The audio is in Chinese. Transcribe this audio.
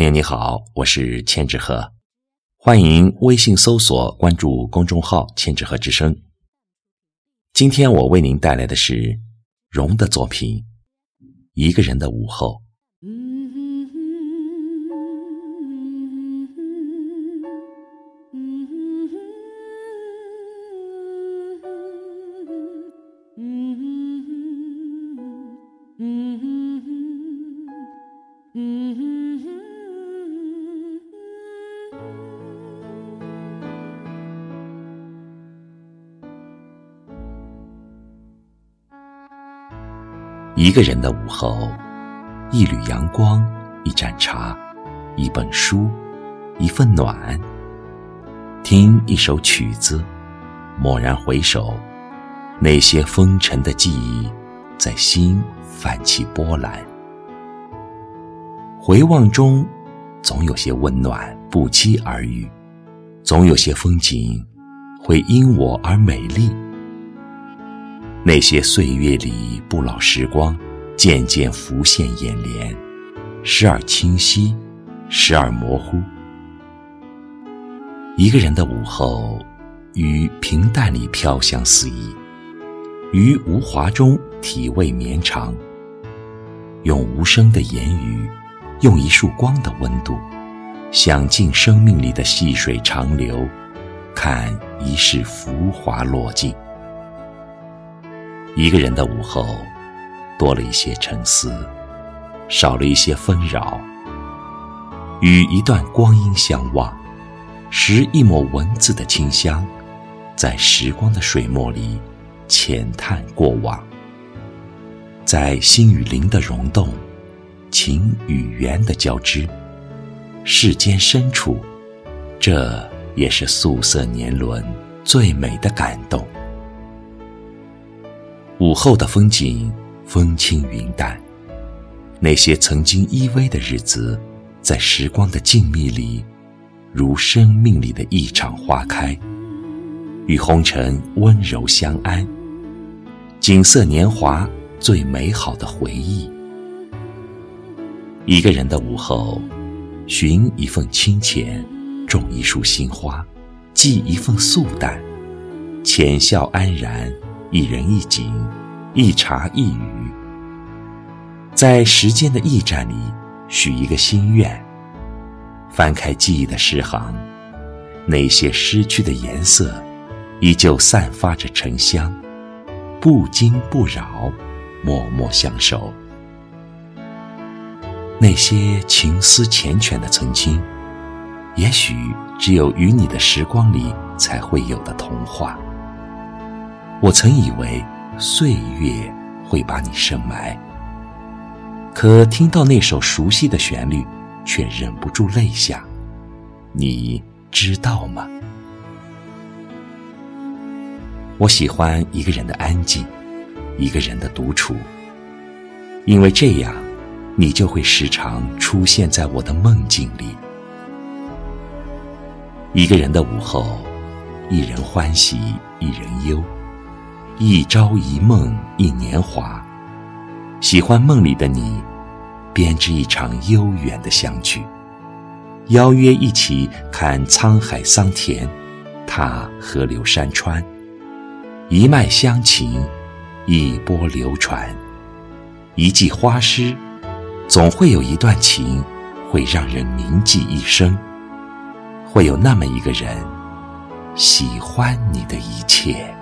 朋友你好，我是千纸鹤，欢迎微信搜索关注公众号“千纸鹤之声”。今天我为您带来的是荣的作品《一个人的午后》。一个人的午后，一缕阳光，一盏茶，一本书，一份暖。听一首曲子，蓦然回首，那些风尘的记忆，在心泛起波澜。回望中，总有些温暖不期而遇，总有些风景会因我而美丽。那些岁月里不老时光，渐渐浮现眼帘，时而清晰，时而模糊。一个人的午后，于平淡里飘香四溢，于无华中体味绵长。用无声的言语，用一束光的温度，享尽生命里的细水长流，看一世浮华落尽。一个人的午后，多了一些沉思，少了一些纷扰。与一段光阴相望，拾一抹文字的清香，在时光的水墨里浅探过往，在心与灵的溶动，情与缘的交织，世间深处，这也是素色年轮最美的感动。午后的风景，风轻云淡。那些曾经依偎的日子，在时光的静谧里，如生命里的一场花开，与红尘温柔相安。锦瑟年华最美好的回忆。一个人的午后，寻一份清浅，种一束心花，寄一份素淡，浅笑安然。一人一景，一茶一语，在时间的驿站里许一个心愿。翻开记忆的诗行，那些失去的颜色，依旧散发着沉香，不惊不扰，默默相守。那些情思缱绻的曾经，也许只有与你的时光里才会有的童话。我曾以为岁月会把你深埋，可听到那首熟悉的旋律，却忍不住泪下。你知道吗？我喜欢一个人的安静，一个人的独处，因为这样，你就会时常出现在我的梦境里。一个人的午后，一人欢喜，一人忧。一朝一梦一年华，喜欢梦里的你，编织一场悠远的相聚，邀约一起看沧海桑田，踏河流山川，一脉相情，一波流传，一季花诗，总会有一段情会让人铭记一生，会有那么一个人，喜欢你的一切。